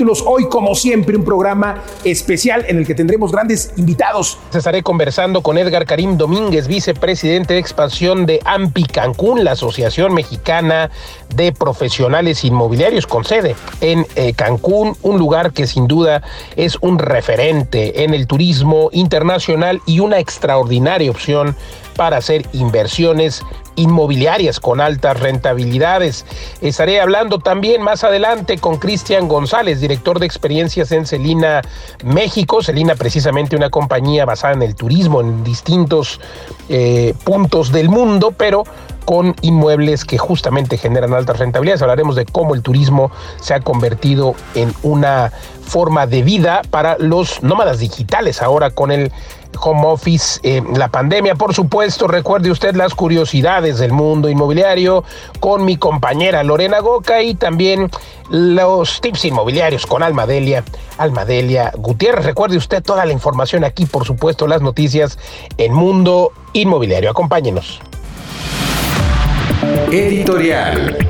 Hoy, como siempre, un programa especial en el que tendremos grandes invitados. Estaré conversando con Edgar Karim Domínguez, vicepresidente de expansión de AMPI Cancún, la Asociación Mexicana de Profesionales Inmobiliarios, con sede en eh, Cancún, un lugar que sin duda es un referente en el turismo internacional y una extraordinaria opción para hacer inversiones inmobiliarias con altas rentabilidades. Estaré hablando también más adelante con Cristian González, director de experiencias en Celina, México. Celina precisamente una compañía basada en el turismo en distintos eh, puntos del mundo, pero con inmuebles que justamente generan altas rentabilidades. Hablaremos de cómo el turismo se ha convertido en una forma de vida para los nómadas digitales ahora con el home office, eh, la pandemia. Por supuesto, recuerde usted las curiosidades del mundo inmobiliario con mi compañera Lorena Goca y también los tips inmobiliarios con Almadelia, Almadelia Gutiérrez. Recuerde usted toda la información aquí, por supuesto, las noticias en Mundo Inmobiliario. Acompáñenos. Editorial.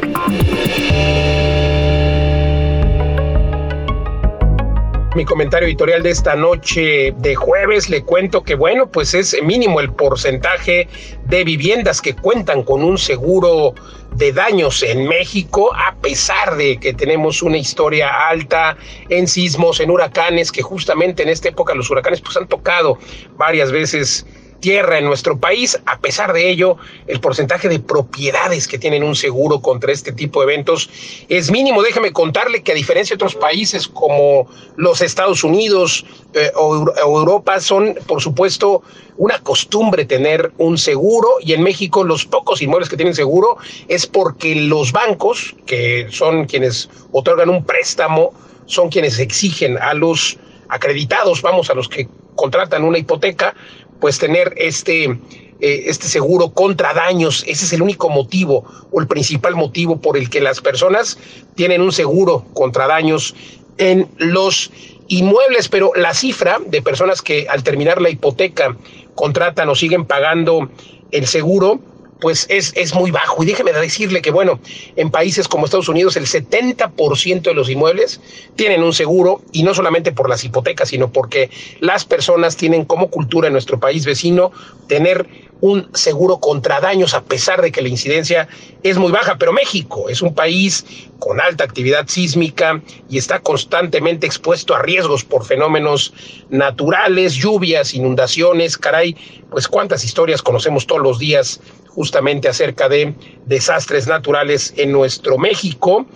Mi comentario editorial de esta noche de jueves. Le cuento que bueno, pues es mínimo el porcentaje de viviendas que cuentan con un seguro de daños en México, a pesar de que tenemos una historia alta en sismos, en huracanes, que justamente en esta época los huracanes pues han tocado varias veces tierra en nuestro país. A pesar de ello, el porcentaje de propiedades que tienen un seguro contra este tipo de eventos es mínimo. Déjeme contarle que a diferencia de otros países como los Estados Unidos eh, o, Europa, son, por supuesto, una costumbre tener un seguro y en México los pocos inmuebles que tienen seguro es porque los bancos, que son quienes otorgan un préstamo, son quienes exigen a los acreditados, vamos, a los que contratan una hipoteca, pues tener este, eh, este seguro contra daños. Ese es el único motivo o el principal motivo por el que las personas tienen un seguro contra daños en los inmuebles, pero la cifra de personas que al terminar la hipoteca contratan o siguen pagando el seguro pues es, es muy bajo. Y déjeme decirle que, bueno, en países como Estados Unidos el 70% de los inmuebles tienen un seguro y no solamente por las hipotecas, sino porque las personas tienen como cultura en nuestro país vecino tener un seguro contra daños a pesar de que la incidencia es muy baja. Pero México es un país con alta actividad sísmica y está constantemente expuesto a riesgos por fenómenos naturales, lluvias, inundaciones, caray, pues cuántas historias conocemos todos los días justamente acerca de desastres naturales en nuestro México.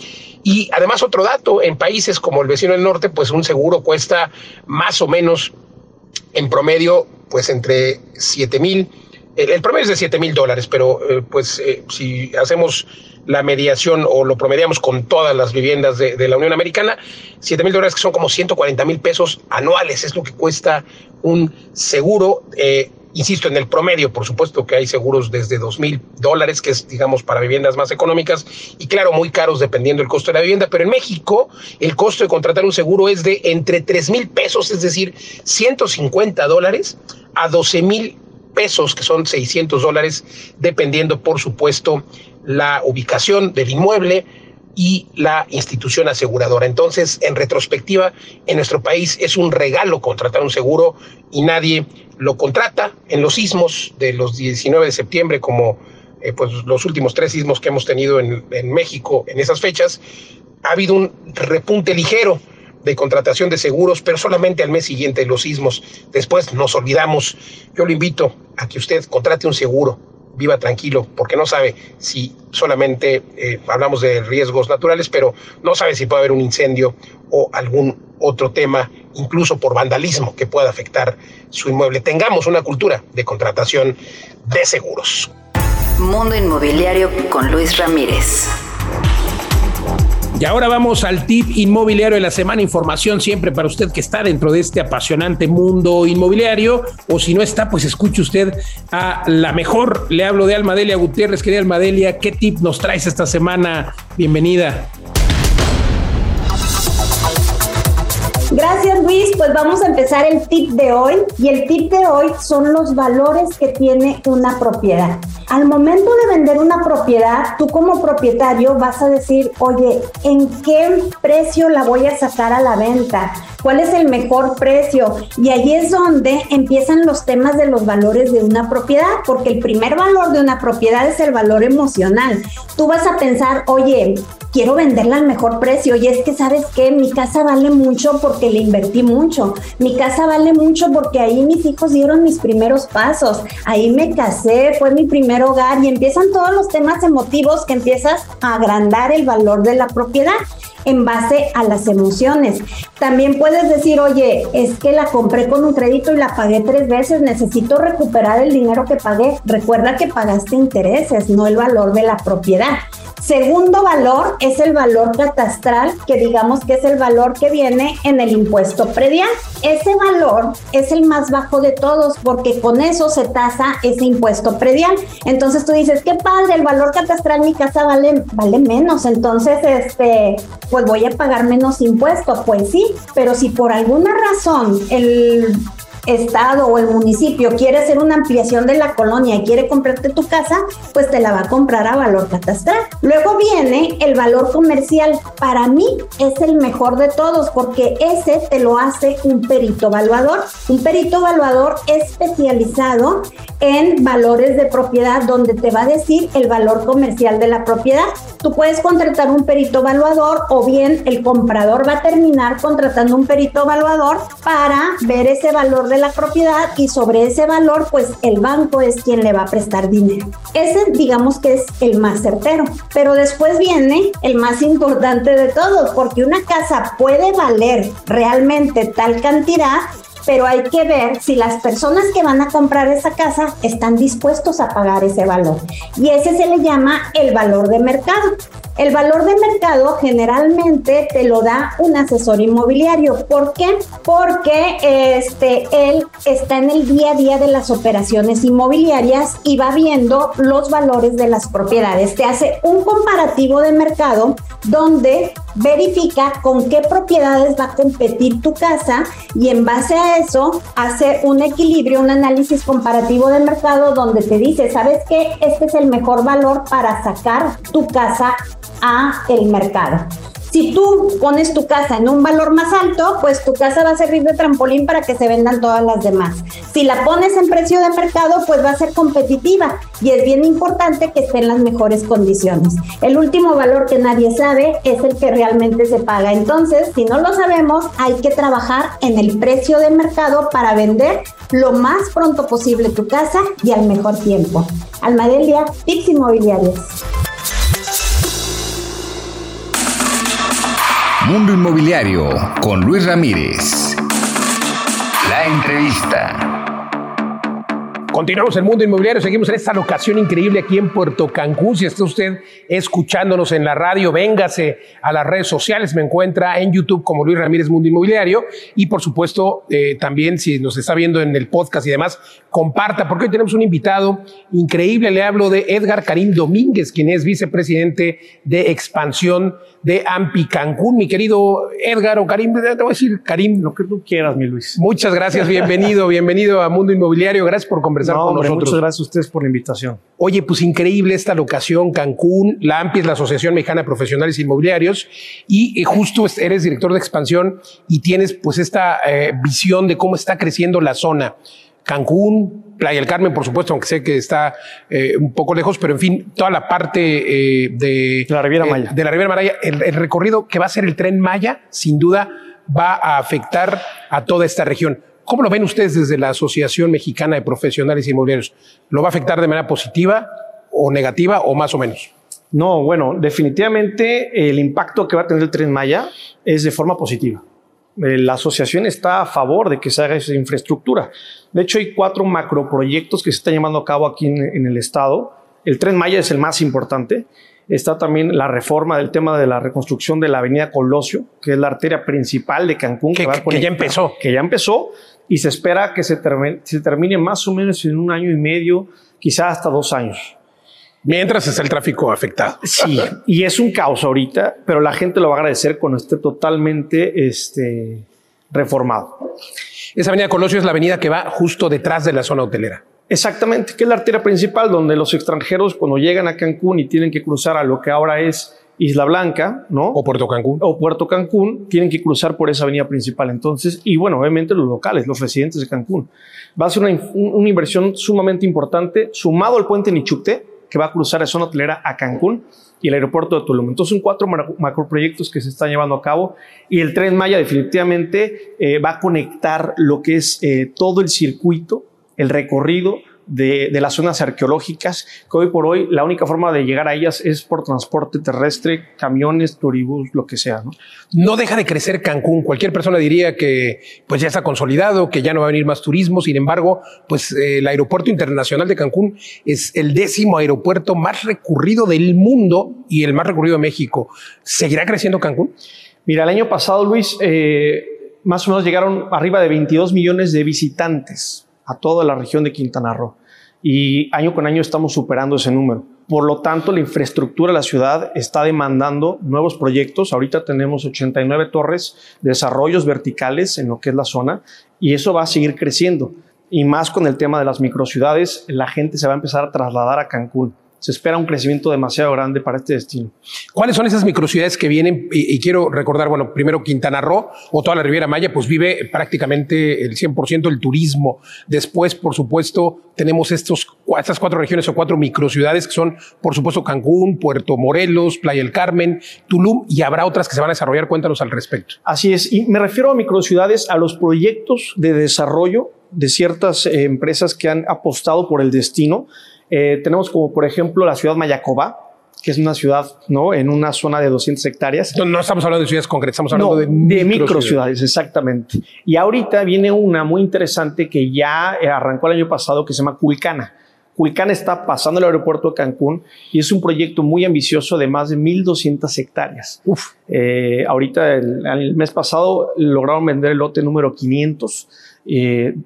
Y además otro dato, en países como el vecino del norte, pues un seguro cuesta más o menos en promedio, pues entre 7 mil, el, promedio es de 7 mil dólares, pero eh, pues eh, si hacemos la mediación o lo promediamos con todas las viviendas de, la Unión Americana, 7 mil dólares que son como 140 mil pesos anuales, es lo que cuesta un seguro. Eh, Insisto, en el promedio, por supuesto que hay seguros desde dos mil dólares, que es, digamos, para viviendas más económicas, y claro, muy caros dependiendo del costo de la vivienda, pero en México el costo de contratar un seguro es de entre tres mil pesos, es decir, 150 dólares, a 12 mil pesos, que son 600 dólares, dependiendo, por supuesto, la ubicación del inmueble, y la institución aseguradora. Entonces, en retrospectiva, en nuestro país es un regalo contratar un seguro y nadie lo contrata. En los sismos de los 19 de septiembre, como eh, pues los últimos tres sismos que hemos tenido en, en México en esas fechas, ha habido un repunte ligero de contratación de seguros, pero solamente al mes siguiente los sismos. Después nos olvidamos. Yo lo invito a que usted contrate un seguro viva tranquilo, porque no sabe si solamente eh, hablamos de riesgos naturales, pero no sabe si puede haber un incendio o algún otro tema, incluso por vandalismo que pueda afectar su inmueble. Tengamos una cultura de contratación de seguros. Mundo Inmobiliario con Luis Ramírez. Y ahora vamos al tip inmobiliario de la semana. Información siempre para usted que está dentro de este apasionante mundo inmobiliario. O si no está, pues escuche usted a la mejor. Le hablo de Almadelia Gutiérrez. Querida Almadelia, ¿qué tip nos traes esta semana? Bienvenida. Gracias Luis, pues vamos a empezar el tip de hoy y el tip de hoy son los valores que tiene una propiedad. Al momento de vender una propiedad, tú como propietario vas a decir, oye, ¿en qué precio la voy a sacar a la venta? ¿Cuál es el mejor precio? Y ahí es donde empiezan los temas de los valores de una propiedad, porque el primer valor de una propiedad es el valor emocional. Tú vas a pensar, oye, quiero venderla al mejor precio. Y es que, ¿sabes qué? Mi casa vale mucho porque le invertí mucho. Mi casa vale mucho porque ahí mis hijos dieron mis primeros pasos. Ahí me casé, fue mi primer hogar y empiezan todos los temas emotivos que empiezas a agrandar el valor de la propiedad en base a las emociones. También puedes decir, oye, es que la compré con un crédito y la pagué tres veces, necesito recuperar el dinero que pagué. Recuerda que pagaste intereses, no el valor de la propiedad. Segundo valor es el valor catastral, que digamos que es el valor que viene en el impuesto predial. Ese valor es el más bajo de todos porque con eso se tasa ese impuesto predial. Entonces tú dices, qué padre, el valor catastral mi casa vale, vale menos, entonces este, pues voy a pagar menos impuesto. Pues sí, pero si por alguna razón el estado o el municipio quiere hacer una ampliación de la colonia y quiere comprarte tu casa, pues te la va a comprar a valor catastral. Luego viene el valor comercial. Para mí es el mejor de todos porque ese te lo hace un perito evaluador. Un perito evaluador especializado en valores de propiedad donde te va a decir el valor comercial de la propiedad. Tú puedes contratar un perito evaluador o bien el comprador va a terminar contratando un perito evaluador para ver ese valor de la propiedad y sobre ese valor, pues el banco es quien le va a prestar dinero. Ese digamos que es el más certero, pero después viene el más importante de todos, porque una casa puede valer realmente tal cantidad pero hay que ver si las personas que van a comprar esa casa están dispuestos a pagar ese valor. Y ese se le llama el valor de mercado. El valor de mercado generalmente te lo da un asesor inmobiliario. ¿Por qué? Porque este, él está en el día a día de las operaciones inmobiliarias y va viendo los valores de las propiedades. Te hace un comparativo de mercado donde verifica con qué propiedades va a competir tu casa y en base a eso hace un equilibrio, un análisis comparativo de mercado donde te dice, ¿sabes qué? Este es el mejor valor para sacar tu casa a el mercado. Si tú pones tu casa en un valor más alto, pues tu casa va a servir de trampolín para que se vendan todas las demás. Si la pones en precio de mercado, pues va a ser competitiva y es bien importante que esté en las mejores condiciones. El último valor que nadie sabe es el que realmente se paga. Entonces, si no lo sabemos, hay que trabajar en el precio de mercado para vender lo más pronto posible tu casa y al mejor tiempo. Almadelia, tips inmobiliarios. Mundo Inmobiliario con Luis Ramírez. La entrevista. Continuamos el mundo inmobiliario, seguimos en esta locación increíble aquí en Puerto Cancún. Si está usted escuchándonos en la radio, véngase a las redes sociales, me encuentra en YouTube como Luis Ramírez Mundo Inmobiliario y por supuesto eh, también si nos está viendo en el podcast y demás, comparta porque hoy tenemos un invitado increíble. Le hablo de Edgar Karim Domínguez, quien es vicepresidente de expansión de AMPI Cancún. Mi querido Edgar o Karim, te voy a decir Karim. Lo que tú quieras, mi Luis. Muchas gracias, bienvenido, bienvenido a Mundo Inmobiliario. Gracias por conversar Muchas gracias a ustedes por la invitación. Oye, pues increíble esta locación, Cancún. La AMPI es la Asociación Mexicana de Profesionales Inmobiliarios y eh, justo eres director de expansión y tienes pues esta eh, visión de cómo está creciendo la zona. Cancún, Playa del Carmen, por supuesto, aunque sé que está eh, un poco lejos, pero en fin, toda la parte de la Riviera Maya. de la Riviera Maya, el, recorrido que va a ser el tren Maya, sin duda va a afectar a toda esta región. ¿Cómo lo ven ustedes desde la Asociación Mexicana de Profesionales Inmobiliarios? ¿Lo va a afectar de manera positiva o negativa o más o menos? No, bueno, definitivamente el impacto que va a tener el Tren Maya es de forma positiva. Eh, la asociación está a favor de que se haga esa infraestructura. De hecho, hay cuatro macroproyectos que se están llevando a cabo aquí en, el estado. El Tren Maya es el más importante. Está también la reforma del tema de la reconstrucción de la avenida Colosio, que es la arteria principal de Cancún. Que, que ya empezó. Que ya empezó y se espera que se termine, se termine más o menos en un año y medio, quizá hasta dos años. Mientras está el tráfico afectado. Sí, y es un caos ahorita, pero la gente lo va a agradecer cuando esté totalmente este, reformado. Esa avenida Colosio es la avenida que va justo detrás de la zona hotelera. Exactamente, que es la arteria principal donde los extranjeros cuando llegan a Cancún y tienen que cruzar a lo que ahora es Isla Blanca, ¿no? O Puerto Cancún. O Puerto Cancún, tienen que cruzar por esa avenida principal. Entonces, y bueno, obviamente los locales, los residentes de Cancún. Va a ser una, una inversión sumamente importante, sumado al puente Nichupté, que va a cruzar de zona hotelera a Cancún y el aeropuerto de Tulum. Entonces son cuatro macroproyectos que se están llevando a cabo y el tren Maya definitivamente eh, va a conectar lo que es eh, todo el circuito, el recorrido de, las zonas arqueológicas, que hoy por hoy la única forma de llegar a ellas es por transporte terrestre, camiones, turibús, lo que sea. ¿no? no deja de crecer Cancún. Cualquier persona diría que pues ya está consolidado, que ya no va a venir más turismo. Sin embargo, pues eh, el aeropuerto internacional de Cancún es el décimo aeropuerto más recurrido del mundo y el más recurrido de México. ¿Seguirá creciendo Cancún? Mira, el año pasado, Luis, eh, más o menos llegaron arriba de 22 millones de visitantes a toda la región de Quintana Roo. Y año con año estamos superando ese número. Por lo tanto, la infraestructura de la ciudad está demandando nuevos proyectos. Ahorita tenemos 89 torres de desarrollos verticales en lo que es la zona y eso va a seguir creciendo. Y más con el tema de las microciudades, la gente se va a empezar a trasladar a Cancún se espera un crecimiento demasiado grande para este destino. ¿Cuáles son esas microciudades que vienen? Y, quiero recordar, bueno, primero Quintana Roo o toda la Riviera Maya, pues vive prácticamente el 100% del turismo. Después, por supuesto, tenemos estos, estas cuatro regiones o cuatro microciudades que son, por supuesto, Cancún, Puerto Morelos, Playa del Carmen, Tulum y habrá otras que se van a desarrollar. Cuéntanos al respecto. Así es. Y me refiero a microciudades, a los proyectos de desarrollo de ciertas eh, empresas que han apostado por el destino eh, tenemos como, por ejemplo, la ciudad Mayacoba, que es una ciudad, ¿no? En una zona de 200 hectáreas. No, estamos hablando de ciudades concretas, estamos hablando de, de microciudades, exactamente. Y ahorita viene una muy interesante que ya eh, arrancó el año pasado que se llama Culcana. Culcana está pasando el aeropuerto de Cancún y es un proyecto muy ambicioso de más de 1.200 hectáreas. Uf. Eh, ahorita, el, el, mes pasado, lograron vender el lote número 500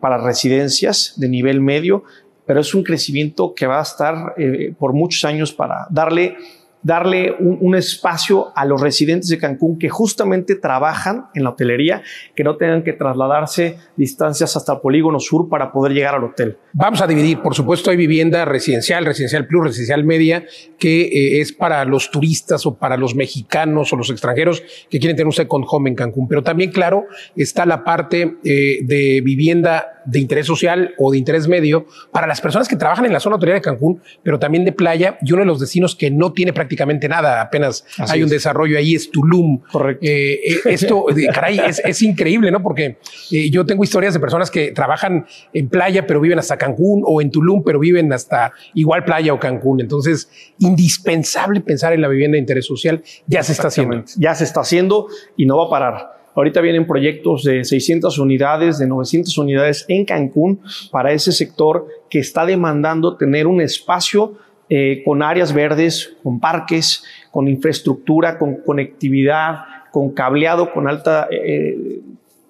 para residencias de nivel medio pero es un crecimiento que va a estar eh, por muchos años para darle darle un, espacio a los residentes de Cancún que justamente trabajan en la hotelería, que no tengan que trasladarse distancias hasta el polígono sur para poder llegar al hotel. Vamos a dividir, por supuesto, hay vivienda residencial, residencial plus, residencial media, que eh, es para los turistas o para los mexicanos o los extranjeros que quieren tener un second home en Cancún. Pero también, claro, está la parte eh, de vivienda de interés social o de interés medio para las personas que trabajan en la zona hotelera de Cancún, pero también de playa y uno de los destinos que no tiene prácticamente nada, apenas hay un desarrollo ahí, es Tulum. Correcto. Eh, eh, esto, caray, es, increíble, ¿no? Porque eh, yo tengo historias de personas que trabajan en playa, pero viven hasta Cancún, o en Tulum, pero viven hasta igual playa o Cancún. Entonces, indispensable pensar en la vivienda de interés social. Ya se está haciendo. Ya se está haciendo y no va a parar. Ahorita vienen proyectos de 600 unidades, de 900 unidades en Cancún para ese sector que está demandando tener un espacio eh, con áreas verdes, con parques, con infraestructura, con conectividad, con cableado, con alta... Eh,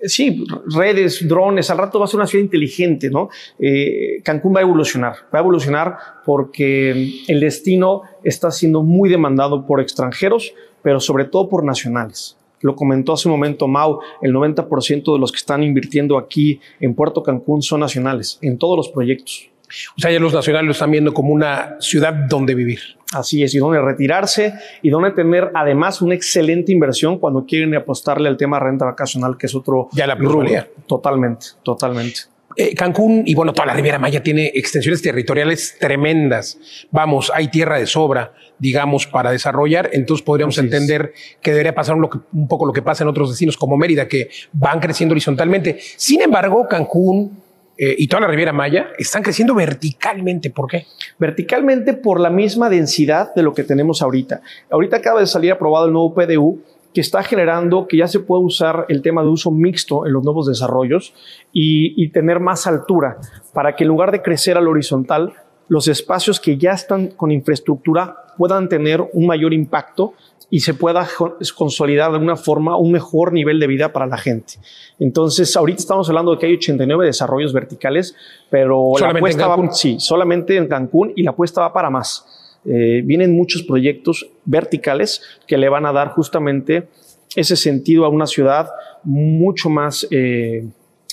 sí, redes, drones, al rato va a ser una ciudad inteligente, ¿no? Eh, Cancún va a evolucionar, va a evolucionar porque el destino está siendo muy demandado por extranjeros, pero sobre todo por nacionales. Lo comentó hace un momento Mau, el 90% de los que están invirtiendo aquí en Puerto Cancún son nacionales, en todos los proyectos. O sea, ya los nacionales lo están viendo como una ciudad donde vivir. Así es, y donde retirarse y donde tener además una excelente inversión cuando quieren apostarle al tema renta vacacional, que es otro. Ya la pluralidad. Totalmente, totalmente. Eh, Cancún y bueno, toda la Riviera Maya tiene extensiones territoriales tremendas. Vamos, hay tierra de sobra, digamos, para desarrollar. Entonces podríamos entender que debería pasar un, un, poco lo que pasa en otros destinos como Mérida, que van creciendo horizontalmente. Sin embargo, Cancún eh, y toda la Riviera Maya están creciendo verticalmente. ¿Por qué? Verticalmente por la misma densidad de lo que tenemos ahorita. Ahorita acaba de salir aprobado el nuevo PDU que está generando que ya se puede usar el tema de uso mixto en los nuevos desarrollos y, tener más altura para que en lugar de crecer al horizontal, los espacios que ya están con infraestructura puedan tener un mayor impacto y se pueda consolidar de alguna forma un mejor nivel de vida para la gente. Entonces, ahorita estamos hablando de que hay 89 desarrollos verticales, pero la apuesta va, sí, solamente en Cancún y la apuesta va para más. Eh, vienen muchos proyectos verticales que le van a dar justamente ese sentido a una ciudad mucho más eh,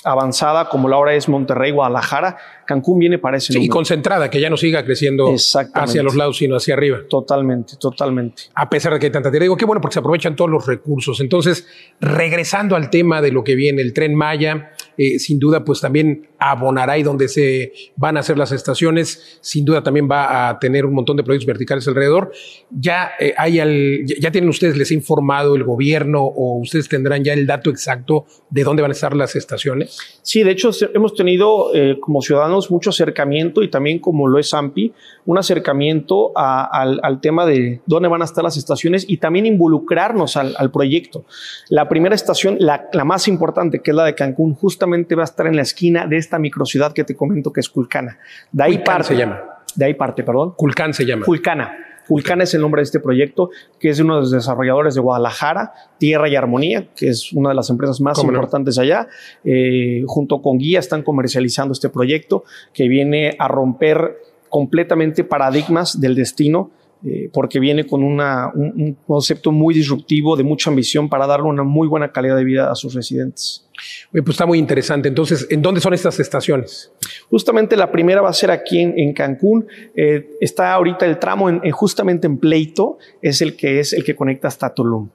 avanzada como la hora es Monterrey, Guadalajara, Cancún viene para ese Y concentrada, que ya no siga creciendo hacia los lados, sino hacia arriba. Totalmente, totalmente. A pesar de que hay tanta tierra. Digo, qué bueno, porque se aprovechan todos los recursos. Entonces, regresando al tema de lo que viene, el tren Maya, eh, sin duda, pues también abonará y donde se van a hacer las estaciones, sin duda también va a tener un montón de proyectos verticales alrededor. Ya eh, hay al, ya tienen ustedes, les ha informado el gobierno o ustedes tendrán ya el dato exacto de dónde van a estar las estaciones. Sí, de hecho, hemos tenido eh, como ciudadanos mucho acercamiento y también como lo es AMPI, un acercamiento al, tema de dónde van a estar las estaciones y también involucrarnos al, proyecto. La primera estación, la, más importante, que es la de Cancún, justamente va a estar en la esquina de esta microciudad que te comento que es Culcana. De ahí parte. se llama. De ahí parte, perdón. Culcán se llama. Culcana. Vulcana es el nombre de este proyecto, que es uno de los desarrolladores de Guadalajara, Tierra y Armonía, que es una de las empresas más importantes allá. Eh, junto con Guía están comercializando este proyecto que viene a romper completamente paradigmas del destino eh, porque viene con un, concepto muy disruptivo, de mucha ambición para darle una muy buena calidad de vida a sus residentes. pues está muy interesante. Entonces, ¿en dónde son estas estaciones? Justamente la primera va a ser aquí en, Cancún. Eh, está ahorita el tramo en, justamente en Pleito, es el que es el que conecta hasta Tulum.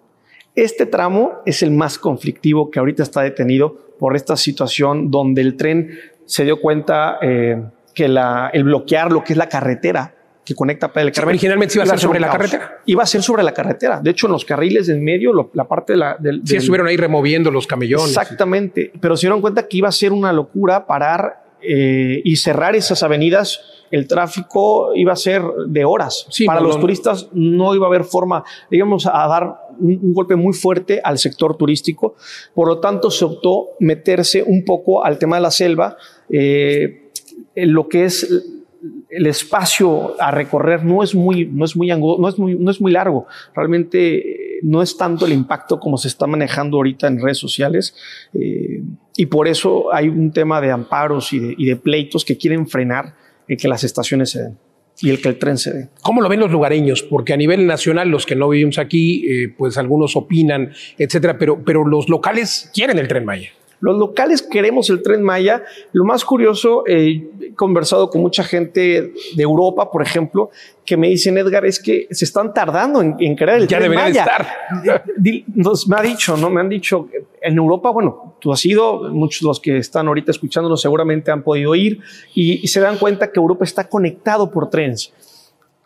Este tramo es el más conflictivo que ahorita está detenido por esta situación donde el tren se dio cuenta eh, que el bloquear lo que es la carretera que conecta Playa del Carmen. originalmente iba a ser sobre la carretera. Iba a ser sobre la carretera. De hecho, en los carriles en medio, la parte de la. Del, sí, estuvieron ahí removiendo los camellones. Exactamente. Pero se dieron cuenta que iba a ser una locura parar eh, y cerrar esas avenidas. El tráfico iba a ser de horas. Para los turistas no iba a haber forma, digamos, a dar un, golpe muy fuerte al sector turístico. Por lo tanto, se optó meterse un poco al tema de la selva. Eh, en lo que es el espacio a recorrer no es muy, no es muy, no es muy, no es muy largo. Realmente eh, no es tanto el impacto como se está manejando ahorita en redes sociales. Eh, y por eso hay un tema de amparos y de, pleitos que quieren frenar el que las estaciones se den y el que el tren se dé. ¿Cómo lo ven los lugareños? Porque a nivel nacional, los que no vivimos aquí, eh, pues algunos opinan, etcétera, pero, pero los locales quieren el tren Maya. Los locales queremos el tren Maya. Lo más curioso, eh, he conversado con mucha gente de Europa, por ejemplo, que me dicen, Edgar, es que se están tardando en, crear el tren Maya. Estar. Nos, me ha dicho, ¿no? Me han dicho, en Europa, bueno, tú has ido, muchos de los que están ahorita escuchándonos seguramente han podido ir y, y se dan cuenta que Europa está conectado por trenes.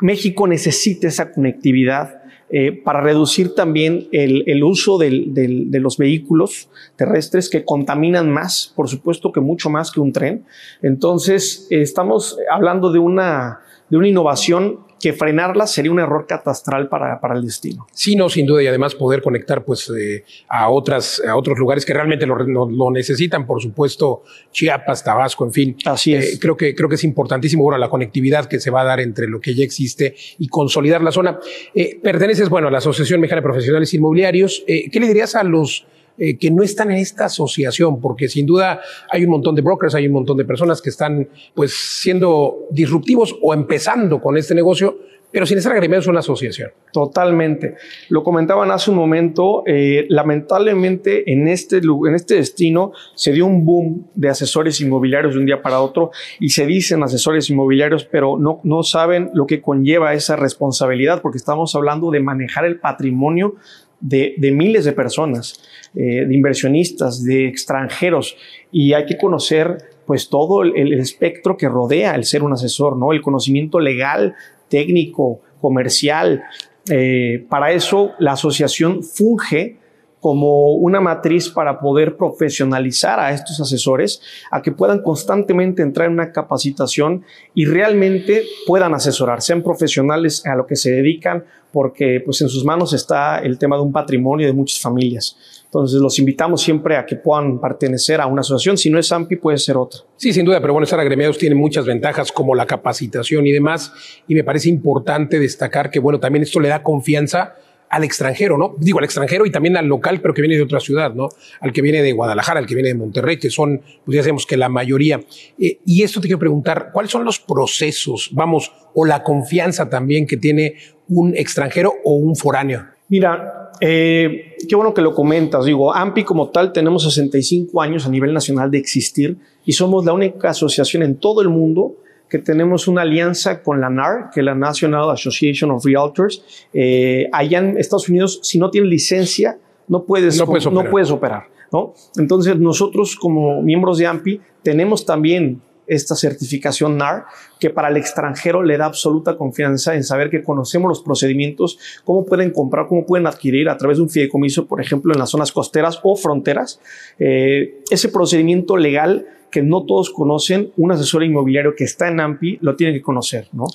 México necesita esa conectividad eh, para reducir también el, uso de los vehículos terrestres que contaminan más, por supuesto que mucho más que un tren. Entonces, estamos hablando de una, de una innovación que frenarla sería un error catastral para, para el destino. Sí, no, sin duda, y además poder conectar pues eh, a, otras, a otros lugares que realmente lo, lo, necesitan, por supuesto, Chiapas, Tabasco, en fin. Así es. Eh, creo, que, creo que es importantísimo, bueno, la conectividad que se va a dar entre lo que ya existe y consolidar la zona. Eh, perteneces, bueno, a la Asociación Mexicana de Profesionales Inmobiliarios. ¿Qué le dirías a los eh, que no están en esta asociación, porque sin duda hay un montón de brokers, hay un montón de personas que están pues siendo disruptivos o empezando con este negocio, pero sin estar agremiados a una asociación. Totalmente. Lo comentaban hace un momento, eh, lamentablemente en este, en este destino se dio un boom de asesores inmobiliarios de un día para otro y se dicen asesores inmobiliarios, pero no, no saben lo que conlleva esa responsabilidad, porque estamos hablando de manejar el patrimonio de, de miles de personas. Eh, de inversionistas, de extranjeros, y hay que conocer pues todo el, espectro que rodea el ser un asesor, ¿no? El conocimiento legal, técnico, comercial. Eh, para eso la asociación funge como una matriz para poder profesionalizar a estos asesores, a que puedan constantemente entrar en una capacitación y realmente puedan asesorar, sean profesionales a lo que se dedican, porque pues en sus manos está el tema de un patrimonio de muchas familias. Entonces los invitamos siempre a que puedan pertenecer a una asociación. Si no es AMPI, puede ser otra. Sí, sin duda, pero bueno, estar agremiados tiene muchas ventajas como la capacitación y demás. Y me parece importante destacar que, bueno, también esto le da confianza al extranjero, ¿no? Digo, al extranjero y también al local, pero que viene de otra ciudad, ¿no? Al que viene de Guadalajara, al que viene de Monterrey, que son, pues ya sabemos que la mayoría. Eh, y esto te quiero preguntar, ¿cuáles son los procesos, vamos, o la confianza también que tiene un extranjero o un foráneo? Mira, eh, qué bueno que lo comentas. Digo, AMPI como tal tenemos 65 años a nivel nacional de existir y somos la única asociación en todo el mundo que tenemos una alianza con la NAR, que es la National Association of Realtors. Eh, allá en Estados Unidos, si no tienes licencia, no puedes, no puedes operar. No puedes operar ¿no? Entonces, nosotros como miembros de AMPI tenemos también esta certificación NAR, que para el extranjero le da absoluta confianza en saber que conocemos los procedimientos, cómo pueden comprar, cómo pueden adquirir a través de un fideicomiso, por ejemplo, en las zonas costeras o fronteras. Eh, ese procedimiento legal que no todos conocen, un asesor inmobiliario que está en AMPI lo tiene que conocer, ¿no?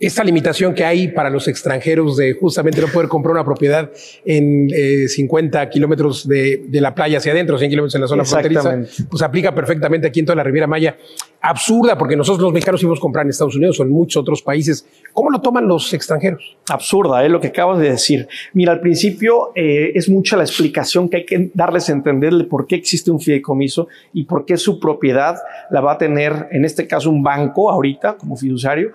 Esta limitación que hay para los extranjeros de justamente no poder comprar una propiedad en 50 eh, kilómetros de, la playa hacia adentro, 100 kilómetros en la zona fronteriza, pues aplica perfectamente aquí en toda la Riviera Maya. Absurda, porque nosotros los mexicanos íbamos a comprar en Estados Unidos o en muchos otros países. ¿Cómo lo toman los extranjeros? Absurda, es ¿eh? lo que acabas de decir. Mira, al principio eh, es mucha la explicación que hay que darles a entenderle por qué existe un fideicomiso y por qué su propiedad la va a tener, en este caso, un banco ahorita como fiduciario,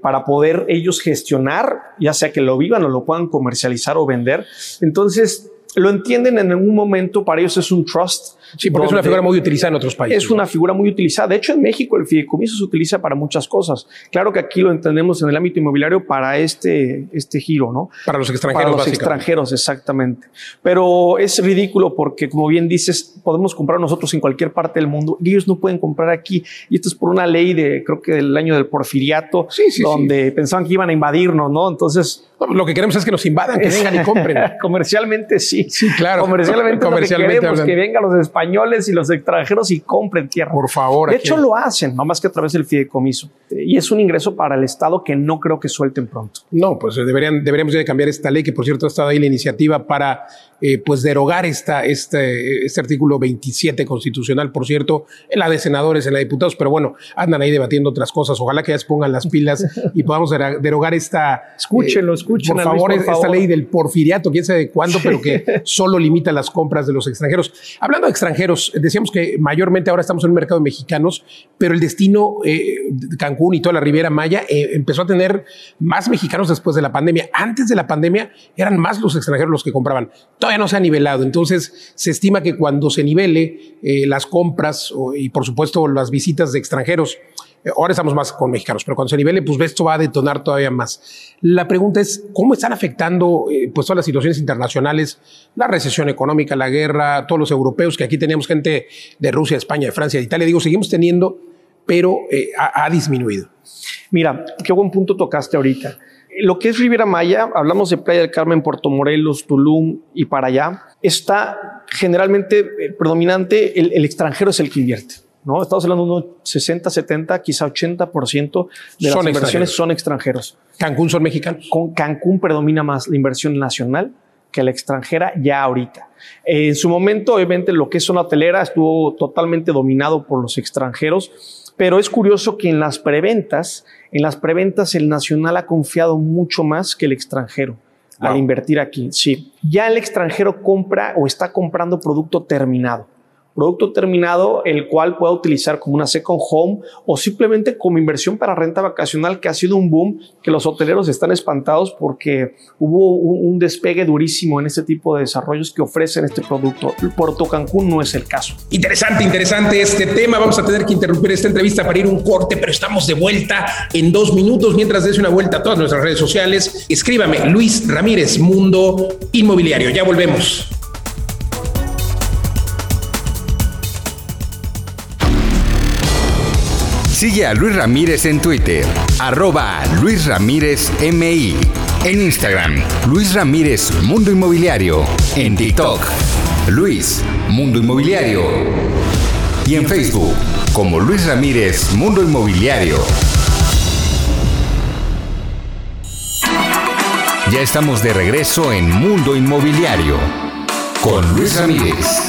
para poder poder ellos gestionar, ya sea que lo vivan o lo puedan comercializar o vender. Entonces, lo entienden en algún momento, para ellos es un trust Sí, porque es una figura muy utilizada en otros países. Es una figura muy utilizada. De hecho, en México el fideicomiso se utiliza para muchas cosas. Claro que aquí lo entendemos en el ámbito inmobiliario para este, este giro, ¿no? Para los extranjeros. Para los extranjeros, exactamente. Pero es ridículo porque, como bien dices, podemos comprar nosotros en cualquier parte del mundo y ellos no pueden comprar aquí. Y esto es por una ley de, creo que del año del porfiriato, donde pensaban que iban a invadirnos, ¿no? Entonces... lo que queremos es que nos invadan, que vengan y compren. Comercialmente sí. Sí, claro. Comercialmente, Comercialmente lo que queremos, que vengan los españoles y los extranjeros y compren tierra. Por favor. De hecho, lo hacen, no más que a través del fideicomiso. Y es un ingreso para el Estado que no creo que suelten pronto. No, pues deberían, deberíamos de cambiar esta ley, que por cierto ha estado ahí la iniciativa para eh, pues derogar esta, este, este artículo 27 constitucional, por cierto, en la de senadores, en la de diputados, pero bueno, andan ahí debatiendo otras cosas. Ojalá que ya se pongan las pilas y podamos derogar esta. Escúchenlo, eh, escuchen. Por favor, esta ley del porfiriato, quién sabe de cuándo, pero que solo limita las compras de los extranjeros. Hablando de extranjeros, decíamos que mayormente ahora estamos en un mercado de mexicanos, pero el destino eh, Cancún y toda la Riviera Maya empezó a tener más mexicanos después de la pandemia. Antes de la pandemia eran más los extranjeros los que compraban todavía no se ha nivelado. Entonces, se estima que cuando se nivele eh, las compras y, por supuesto, las visitas de extranjeros, eh, ahora estamos más con mexicanos, pero cuando se nivele, pues esto va a detonar todavía más. La pregunta es, ¿cómo están afectando eh, pues todas las situaciones internacionales, la recesión económica, la guerra, todos los europeos, que aquí teníamos gente de Rusia, España, de Francia, de Italia, digo, seguimos teniendo, pero ha, ha disminuido. Mira, qué buen punto tocaste ahorita lo que es Riviera Maya, hablamos de Playa del Carmen, Puerto Morelos, Tulum y para allá, está generalmente eh, predominante, el, extranjero es el que invierte. ¿no? Estamos hablando de unos 60, 70, quizá 80% de las inversiones son extranjeros. ¿Cancún son mexicanos? Con Cancún predomina más la inversión nacional que la extranjera ya ahorita. En su momento, obviamente, lo que es zona hotelera estuvo totalmente dominado por los extranjeros, pero es curioso que en las preventas, en las preventas el nacional ha confiado mucho más que el extranjero al invertir aquí. Sí, ya el extranjero compra o está comprando producto terminado producto terminado, el cual pueda utilizar como una second home o simplemente como inversión para renta vacacional, que ha sido un boom, que los hoteleros están espantados porque hubo un, despegue durísimo en este tipo de desarrollos que ofrecen este producto. Puerto Cancún no es el caso. Interesante, interesante este tema. Vamos a tener que interrumpir esta entrevista para ir un corte, pero estamos de vuelta en dos minutos. Mientras des una vuelta a todas nuestras redes sociales, escríbame Luis Ramírez, Mundo Inmobiliario. Ya volvemos. Sigue a Luis Ramírez en Twitter, arroba Luis Ramírez MI. En Instagram, Luis Ramírez Mundo Inmobiliario. En TikTok, Luis Mundo Inmobiliario. Y en Facebook, como Luis Ramírez Mundo Inmobiliario. Ya estamos de regreso en Mundo Inmobiliario con Luis Ramírez.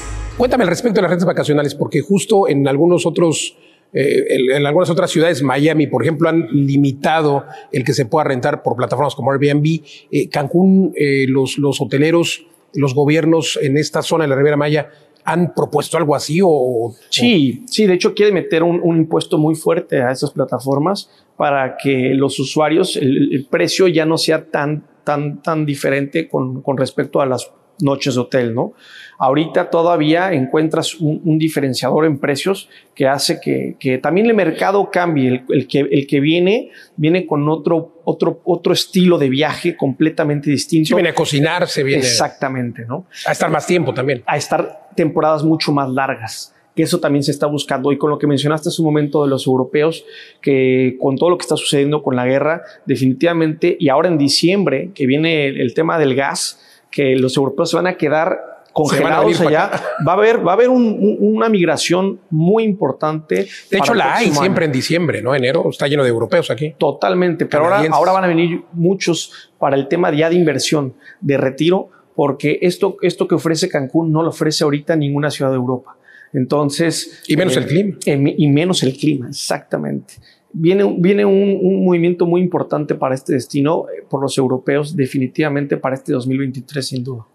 Cuéntame al respecto de las rentas vacacionales, porque justo en algunos otros, eh, en, algunas otras ciudades, Miami, por ejemplo, han limitado el que se pueda rentar por plataformas como Airbnb. Eh, Cancún, eh, los, los hoteleros, los gobiernos en esta zona de la Riviera Maya han propuesto algo así o Sí, sí, de hecho quiere meter un, un impuesto muy fuerte a esas plataformas para que los usuarios, el, el precio ya no sea tan, tan, tan diferente con, con respecto a las noches de hotel, ¿no? Ahorita todavía encuentras un, un diferenciador en precios que hace que, que también el mercado cambie. El, el, que, el que viene, viene con otro, otro, otro estilo de viaje completamente distinto. Sí, viene a cocinar, se viene Exactamente, ¿no? a estar más tiempo también. A estar temporadas mucho más largas que eso también se está buscando. Y con lo que mencionaste hace un momento de los europeos, que con todo lo que está sucediendo con la guerra, definitivamente, y ahora en diciembre, que viene el, el tema del gas, que los europeos se van a quedar congelados a allá, va a haber, va a haber un- un- una migración muy importante. De hecho, la hay siempre en diciembre, ¿no? Enero está lleno de europeos aquí. Totalmente, pero ahora, ahora van a venir muchos para el tema ya de inversión, de retiro, porque esto, esto que ofrece Cancún no lo ofrece ahorita ninguna ciudad de Europa. Entonces... Y menos el clima. eh, y menos el clima, exactamente. Viene, viene un, un movimiento muy importante para este destino eh, por los europeos, definitivamente para este 2023, sin duda.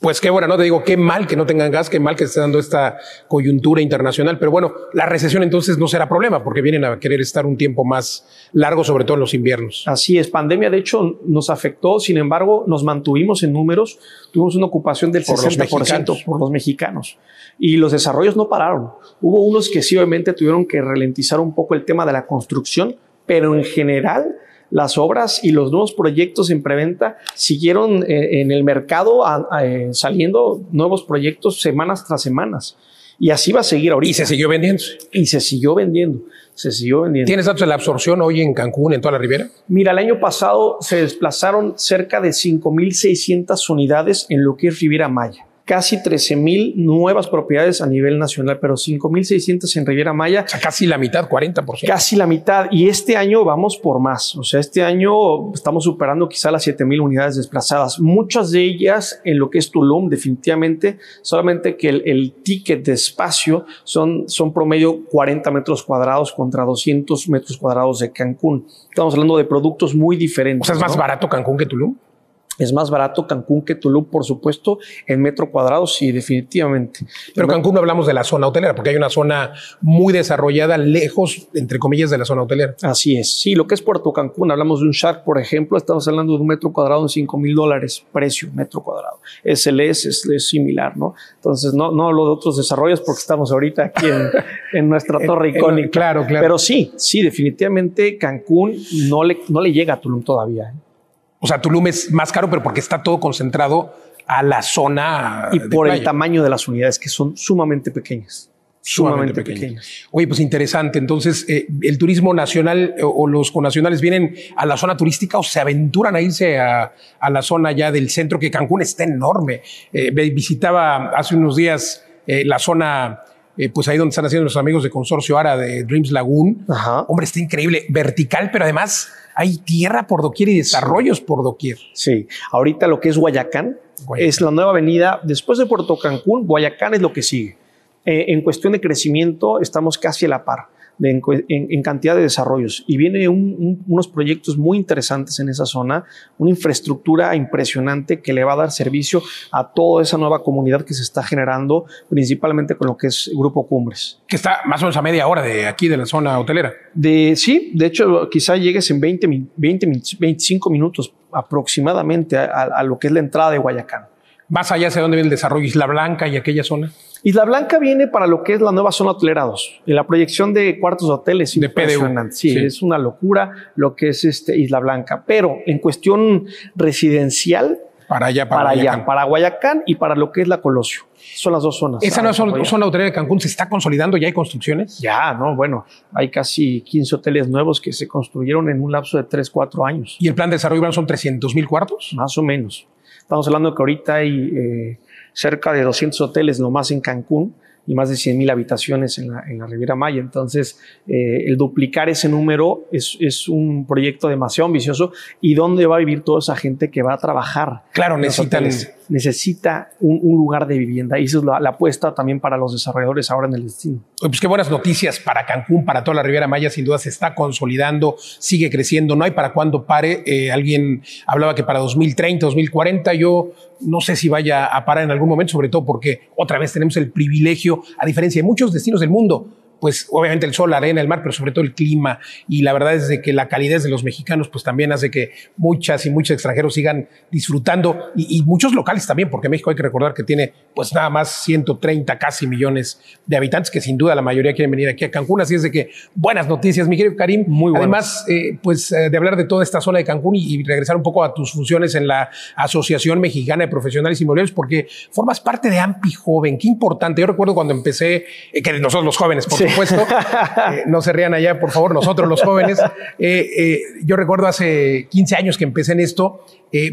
Pues qué bueno, no te digo, qué mal que no tengan gas, qué mal que esté dando esta coyuntura internacional, pero bueno, la recesión entonces no será problema porque vienen a querer estar un tiempo más largo, sobre todo en los inviernos. Así es, pandemia de hecho nos afectó, sin embargo nos mantuvimos en números, tuvimos una ocupación del Por los 60% mexicanos. por los mexicanos y los desarrollos no pararon. Hubo unos que sí obviamente tuvieron que ralentizar un poco el tema de la construcción, pero en general las obras y los nuevos proyectos en preventa siguieron eh, en el mercado a- a, eh, saliendo nuevos proyectos semanas tras semanas. Y así va a seguir ahorita. Y se siguió vendiendo. Y se siguió vendiendo. Se siguió vendiendo. ¿Tienes datos de la absorción hoy en Cancún, en toda la Riviera? Mira, el año pasado se desplazaron cerca de 5.600 unidades en lo que es Riviera Maya. Casi 13.000 nuevas propiedades a nivel nacional, pero 5.600 en Riviera Maya, O sea, casi la mitad, 40%. casi la mitad. Y este año vamos por más. O sea, este año estamos superando quizá las 7.000 unidades desplazadas. Muchas de ellas en lo que es Tulum, definitivamente, solamente que el, el ticket de espacio son, son promedio 40 metros cuadrados contra 200 metros cuadrados de Cancún. Estamos hablando de productos muy diferentes. O sea, es más ¿no? barato Cancún que Tulum. Es más barato Cancún que Tulum, por supuesto, en metro cuadrado, sí, definitivamente. Pero Cancún no hablamos de la zona hotelera, porque hay una zona muy desarrollada, lejos, entre comillas, de la zona hotelera. Así es. Sí, lo que es Puerto Cancún, hablamos de un Shark, por ejemplo, estamos hablando de un metro cuadrado en 5 mil dólares, precio, metro cuadrado. SLS es, es similar, ¿no? Entonces, no, no hablo de otros desarrollos porque estamos ahorita aquí en, en nuestra torre icónica. claro, claro. Pero sí, sí, definitivamente Cancún no le, no le llega a Tulum todavía. ¿eh? O sea, Tulum es más caro, pero porque está todo concentrado a la zona. Y por el tamaño de las unidades, que son sumamente pequeñas. sumamente pequeñas. Oye, pues interesante. Entonces, eh, el turismo nacional eh, o los conacionales vienen a la zona turística o se aventuran a irse a, a la zona ya del centro, que Cancún está enorme. Eh, visitaba hace unos días la zona, eh, pues ahí donde están haciendo los amigos de Consorcio Ara de Dreams Lagoon. Ajá. Hombre, está increíble, vertical, pero además hay tierra por doquier y desarrollos por doquier. Sí, ahorita lo que es Guayacán, Guayacán. es la nueva avenida. Después de Puerto Cancún, Guayacán es lo que sigue. Eh, en cuestión de crecimiento, estamos casi a la par. En, cantidad de desarrollos. Y viene unos proyectos muy interesantes en esa zona, una infraestructura impresionante que le va a dar servicio a toda esa nueva comunidad que se está generando, principalmente con lo que es Grupo Cumbres. Que está más o menos a media hora de aquí, de la zona hotelera. De, sí, de hecho, quizá llegues en 20, 20 25 minutos aproximadamente a, lo que es la entrada de Guayacán. Más allá hacia dónde viene el desarrollo, Isla Blanca y aquella zona. Isla Blanca viene para lo que es la nueva zona hotelera 2. la proyección de cuartos de hoteles de impresionante. Sí, es una locura lo que es este Isla Blanca. Pero en cuestión residencial, para allá, para, para Guayacán. allá, para Guayacán y para lo que es la Colosio. Son las dos zonas. ¿Esa no zona, zona hotelera de Cancún se está consolidando? ¿Ya hay construcciones? Ya, no, bueno, hay casi 15 hoteles nuevos que se construyeron en un lapso de 3, 4 años. ¿Y el plan de desarrollo son 300 mil cuartos? Más o menos. Estamos hablando que ahorita hay eh, cerca de 200 hoteles nomás en Cancún y más de 100 mil habitaciones en la, en la, Riviera Maya. Entonces, eh, el duplicar ese número es, es, un proyecto demasiado ambicioso. ¿Y dónde va a vivir toda esa gente que va a trabajar? Claro, necesitan necesita un, lugar de vivienda y esa es la, apuesta también para los desarrolladores ahora en el destino. Pues qué buenas noticias para Cancún, para toda la Riviera Maya, sin duda se está consolidando, sigue creciendo, no hay para cuándo pare. Eh, alguien hablaba que para 2030, 2040, yo no sé si vaya a parar en algún momento, sobre todo porque otra vez tenemos el privilegio, a diferencia de muchos destinos del mundo, pues obviamente el sol, la arena, el mar, pero sobre todo el clima. Y la verdad es de que la calidez de los mexicanos, pues también hace que muchas y muchos extranjeros sigan disfrutando y, muchos locales también, porque México hay que recordar que tiene pues nada más 130 casi millones de habitantes, que sin duda la mayoría quieren venir aquí a Cancún. Así es de que buenas noticias, mi querido Karim. Muy Además, eh, pues eh, de hablar de toda esta zona de Cancún y, regresar un poco a tus funciones en la Asociación Mexicana de Profesionales Inmobiliarios, porque formas parte de AMPI Joven. Qué importante. Yo recuerdo cuando empecé, eh, que nosotros los jóvenes, por supuesto. Eh, no se rían allá, por favor, nosotros los jóvenes. Eh, eh, yo recuerdo hace 15 años que empecé en esto,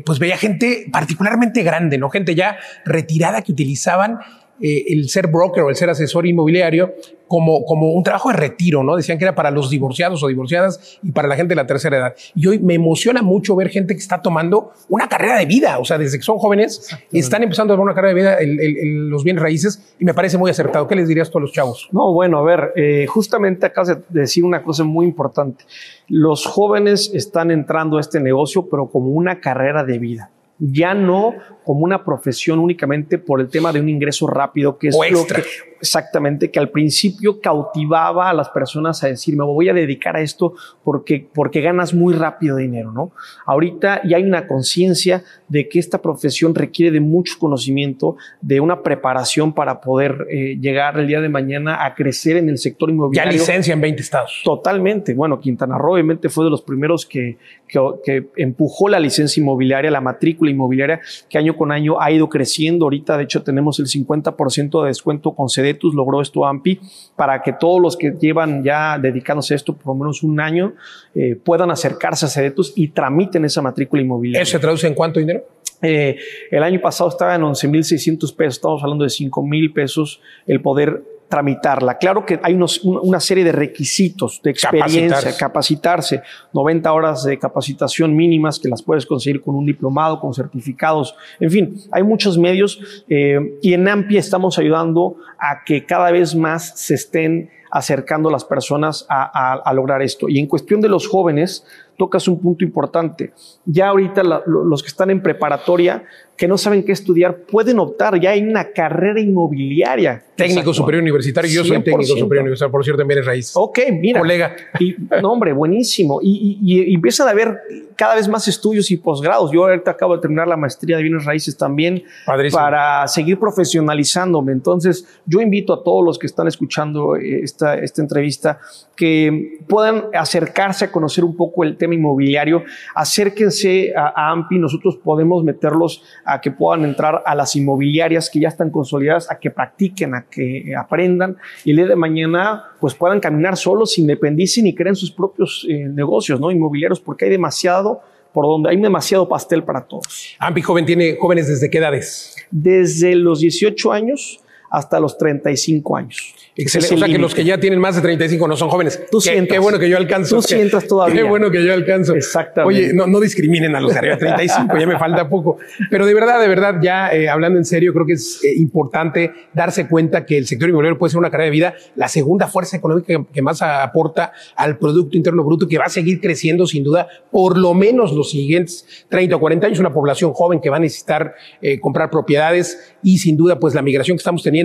pues veía gente particularmente grande, ¿no? Gente ya retirada que utilizaban el ser broker o el ser asesor inmobiliario como, como un trabajo de retiro, ¿no? Decían que era para los divorciados o divorciadas y para la gente de la tercera edad. Y hoy me emociona mucho ver gente que está tomando una carrera de vida, o sea, desde que son jóvenes, están empezando a tomar una carrera de vida en, los bienes raíces y me parece muy acertado. ¿Qué les dirías tú a los chavos? No, bueno, a ver, eh, justamente acabas de decir una cosa muy importante. Los jóvenes están entrando a este negocio, pero como una carrera de vida ya no como una profesión únicamente por el tema de un ingreso rápido, que es lo que exactamente que al principio cautivaba a las personas a decir, me voy a dedicar a esto porque, porque ganas muy rápido dinero, ¿no? Ahorita ya hay una conciencia de que esta profesión requiere de mucho conocimiento, de una preparación para poder eh, llegar el día de mañana a crecer en el sector inmobiliario. Ya licencia en 20 estados. Totalmente. Bueno, Quintana Roo obviamente fue de los primeros que, que, que empujó la licencia inmobiliaria, la matrícula inmobiliaria, que año con año ha ido creciendo. Ahorita, de hecho, tenemos el 50% de descuento con Cedetus, logró esto AMPI, para que todos los que llevan ya dedicándose a esto por lo menos un año eh, puedan acercarse a Cedetus y tramiten esa matrícula inmobiliaria. ¿Eso se traduce en cuánto dinero? Eh, el año pasado estaba en 11.600 pesos, estamos hablando de 5.000 pesos el poder tramitarla. Claro que hay una serie de requisitos de experiencia, capacitarse. 90 horas de capacitación mínimas que las puedes conseguir con un diplomado, con certificados, en fin, hay muchos medios eh, y en AMPI estamos ayudando a que cada vez más se estén acercando las personas a, lograr esto. Y en cuestión de los jóvenes, tocas un punto importante. Ya ahorita los que están en preparatoria que no saben qué estudiar pueden optar. Ya hay una carrera inmobiliaria. Técnico superior universitario. Yo soy técnico superior universitario, por cierto, también es raíz. Ok, mira. Colega. Y, no, hombre, buenísimo. Y, y, empiezan a haber cada vez más estudios y posgrados. Yo ahorita acabo de terminar la maestría de bienes raíces también para seguir profesionalizándome. Entonces, yo invito a todos los que están escuchando esta, esta entrevista que puedan acercarse a conocer un poco el tema inmobiliario. Acérquense a, a AMPI. Nosotros podemos meterlos a que puedan entrar a las inmobiliarias que ya están consolidadas, a que practiquen, a que aprendan y el día de mañana pues puedan caminar solos, independicen y creen sus propios eh, negocios, ¿no? Inmobiliarios, porque hay demasiado por donde hay demasiado pastel para todos. Ampi Joven tiene jóvenes desde qué edades? Desde los 18 años hasta los 35 años. Excelente. O sea que los que ya tienen más de 35 no son jóvenes. Tú qué, sientas. qué bueno que yo alcanzo. Tú Qué- sientas todavía. Qué bueno que yo alcanzo. Exactamente. Oye, no, no discriminen a los de arriba de 35, ya me falta poco. Pero de verdad, de verdad, ya eh, hablando en serio, creo que es eh, importante darse cuenta que el sector inmobiliario puede ser una carrera de vida, la segunda fuerza económica que, que más aporta al Producto Interno Bruto, que va a seguir creciendo sin duda por lo menos los siguientes 30 o 40 años, una población joven que va a necesitar eh, comprar propiedades y sin duda pues la migración que estamos teniendo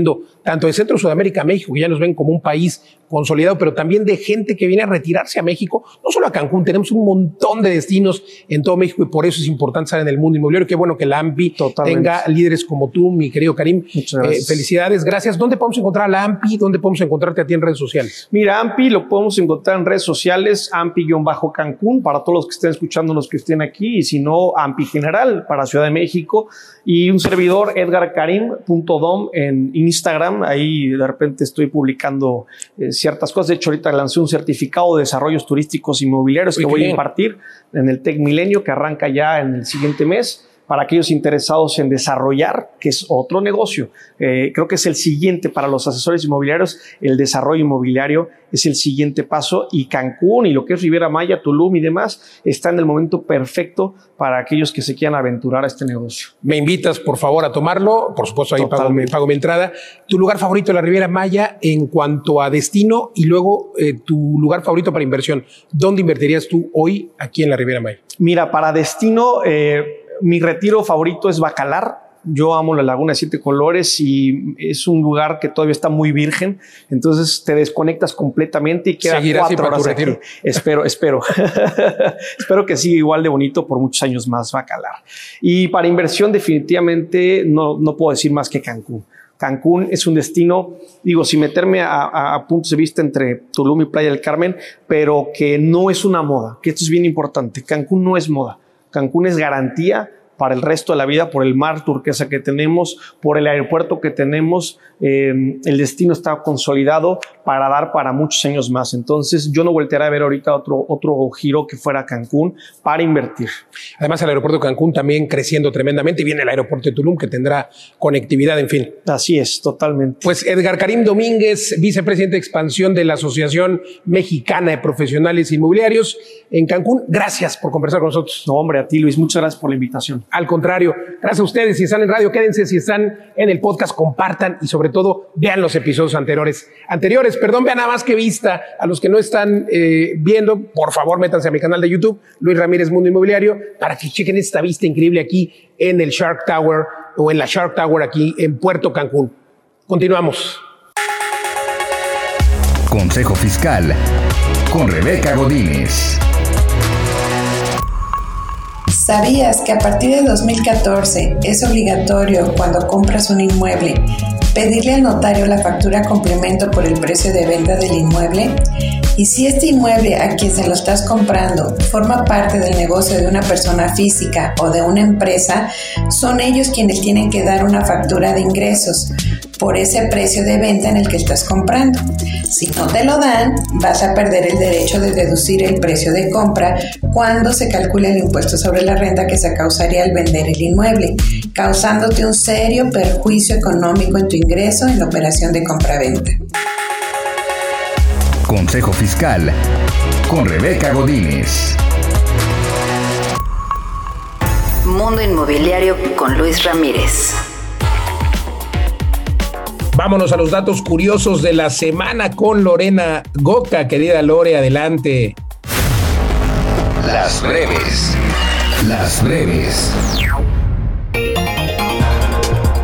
tanto de Centro Sudamérica a México, que ya nos ven como un país consolidado, pero también de gente que viene a retirarse a México, no solo a Cancún, tenemos un montón de destinos en todo México y por eso es importante estar en el mundo inmobiliario. Qué bueno que la AMPI Totalmente. tenga líderes como tú, mi querido Karim. Muchas gracias. Eh, felicidades, gracias. ¿Dónde podemos encontrar a la AMPI? ¿Dónde podemos encontrarte a ti en redes sociales? Mira, AMPI lo podemos encontrar en redes sociales, AMPI-Cancún, para todos los que estén escuchando, los que estén aquí, y si no, AMPI General para Ciudad de México, y un servidor, edgarkarim.dom en Instagram, ahí de repente estoy publicando eh, ciertas cosas, de hecho ahorita lancé un certificado de desarrollos turísticos inmobiliarios que voy a impartir en el TEC Milenio, que arranca ya en el siguiente mes para aquellos interesados en desarrollar, que es otro negocio. Eh, creo que es el siguiente para los asesores inmobiliarios, el desarrollo inmobiliario es el siguiente paso y Cancún y lo que es Riviera Maya, Tulum y demás está en el momento perfecto para aquellos que se quieran aventurar a este negocio. Me invitas, por favor, a tomarlo. Por supuesto, ahí pago, mi- Totalmente. pago mi entrada. Tu lugar favorito de la Riviera Maya en cuanto a destino y luego eh, tu lugar favorito para inversión. ¿Dónde invertirías tú hoy aquí en la Riviera Maya? Mira, para destino, eh, mi retiro favorito es Bacalar. Yo amo la Laguna de Siete Colores y es un lugar que todavía está muy virgen. Entonces te desconectas completamente y queda Seguirá así cuatro horas aquí. Espero, espero. espero que siga igual de bonito por muchos años más Bacalar. Y para inversión definitivamente no, no puedo decir más que Cancún. Cancún es un destino, digo, sin meterme a, a- a puntos de vista entre Tulum y Playa del Carmen, pero que no es una moda, que esto es bien importante. Cancún no es moda. Cancún es garantía para el resto de la vida, por el mar turquesa que tenemos, por el aeropuerto que tenemos, eh, el destino está consolidado para dar para muchos años más. Entonces yo no voltearé a ver ahorita otro, otro giro que fuera Cancún para invertir. Además, el aeropuerto de Cancún también creciendo tremendamente. Y viene el aeropuerto de Tulum que tendrá conectividad, en fin. Así es, totalmente. Pues Edgar Karim Domínguez, vicepresidente de expansión de la Asociación Mexicana de Profesionales Inmobiliarios en Cancún. Gracias por conversar con nosotros. No, hombre, a ti Luis, muchas gracias por la invitación. Al contrario, gracias a ustedes. Si están en radio, quédense. Si están en el podcast, compartan y sobre todo vean los episodios anteriores. Anteriores, perdón, vean nada más que vista. A los que no están eh, viendo, por favor, métanse a mi canal de YouTube, Luis Ramírez Mundo Inmobiliario, para que chequen esta vista increíble aquí en el Shark Tower o en la Shark Tower aquí en Puerto Cancún. Continuamos. Consejo Fiscal con Rebeca Godínez. ¿Sabías que a partir de 2014 es obligatorio cuando compras un inmueble pedirle al notario la factura complemento por el precio de venta del inmueble? Y si este inmueble a quien se lo estás comprando forma parte del negocio de una persona física o de una empresa, son ellos quienes tienen que dar una factura de ingresos por ese precio de venta en el que estás comprando. Si no te lo dan, vas a perder el derecho de deducir el precio de compra cuando se calcule el impuesto sobre la renta que se causaría al vender el inmueble, causándote un serio perjuicio económico en tu ingreso en la operación de compra-venta. Consejo Fiscal con Rebeca Godínez. Mundo Inmobiliario con Luis Ramírez. Vámonos a los datos curiosos de la semana con Lorena Goca. Querida Lore, adelante. Las breves. Las breves.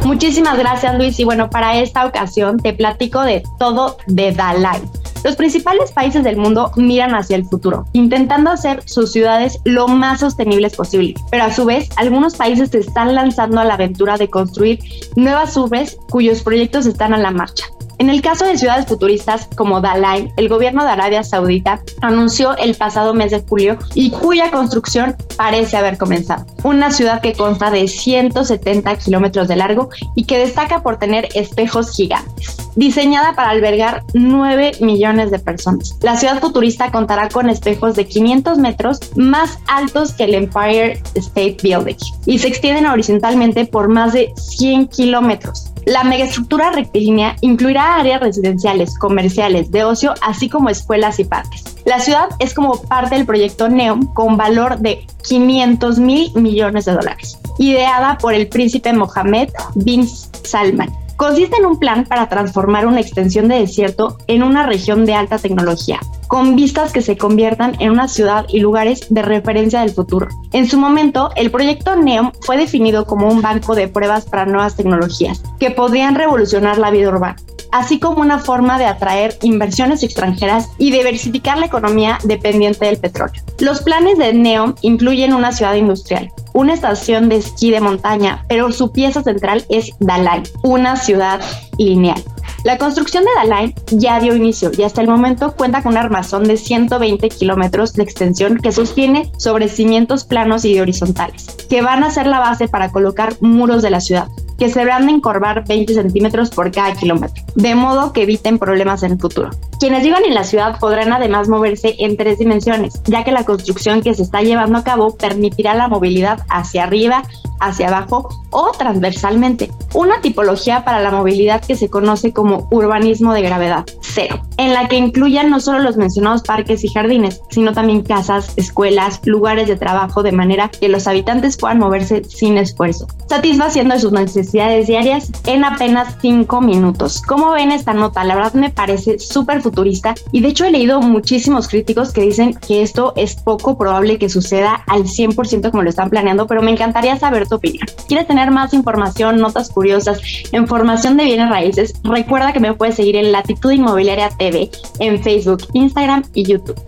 Muchísimas gracias Luis y bueno, para esta ocasión te platico de todo de Dalai. Los principales países del mundo miran hacia el futuro, intentando hacer sus ciudades lo más sostenibles posible, pero a su vez algunos países se están lanzando a la aventura de construir nuevas urbes cuyos proyectos están a la marcha. En el caso de ciudades futuristas como Dalai, el gobierno de Arabia Saudita anunció el pasado mes de julio y cuya construcción parece haber comenzado. una ciudad que consta de 170 kilómetros de largo y que destaca por tener espejos gigantes. Diseñada para albergar 9 millones de personas, la ciudad futurista contará con espejos de 500 metros más altos que el Empire State Building y se extienden horizontalmente por más de 100 kilómetros. La megaestructura rectilínea incluirá áreas residenciales, comerciales, de ocio, así como escuelas y parques. La ciudad es como parte del proyecto NEOM con valor de 500 mil millones de dólares, ideada por el príncipe Mohammed bin Salman. Consiste en un plan para transformar una extensión de desierto en una región de alta tecnología, con vistas que se conviertan en una ciudad y lugares de referencia del futuro. En su momento, el proyecto NEOM fue definido como un banco de pruebas para nuevas tecnologías que podrían revolucionar la vida urbana así como una forma de atraer inversiones extranjeras y diversificar la economía dependiente del petróleo. Los planes de NEOM incluyen una ciudad industrial, una estación de esquí de montaña, pero su pieza central es Dalai, una ciudad lineal. La construcción de Dalai ya dio inicio y hasta el momento cuenta con un armazón de 120 kilómetros de extensión que sostiene sobre cimientos planos y horizontales, que van a ser la base para colocar muros de la ciudad que se van a encorvar 20 centímetros por cada kilómetro, de modo que eviten problemas en el futuro. Quienes vivan en la ciudad podrán además moverse en tres dimensiones, ya que la construcción que se está llevando a cabo permitirá la movilidad hacia arriba, hacia abajo o transversalmente, una tipología para la movilidad que se conoce como urbanismo de gravedad cero, en la que incluyan no solo los mencionados parques y jardines, sino también casas, escuelas, lugares de trabajo, de manera que los habitantes puedan moverse sin esfuerzo, satisfaciendo sus necesidades diarias en apenas cinco minutos. ¿Cómo ven esta nota? La verdad me parece súper futurista y de hecho he leído muchísimos críticos que dicen que esto es poco probable que suceda al 100% como lo están planeando, pero me encantaría saber tu opinión. ¿Quieres tener más información, notas curiosas, información de bienes raíces? Recuerda que me puedes seguir en Latitud Inmobiliaria TV en Facebook, Instagram y YouTube.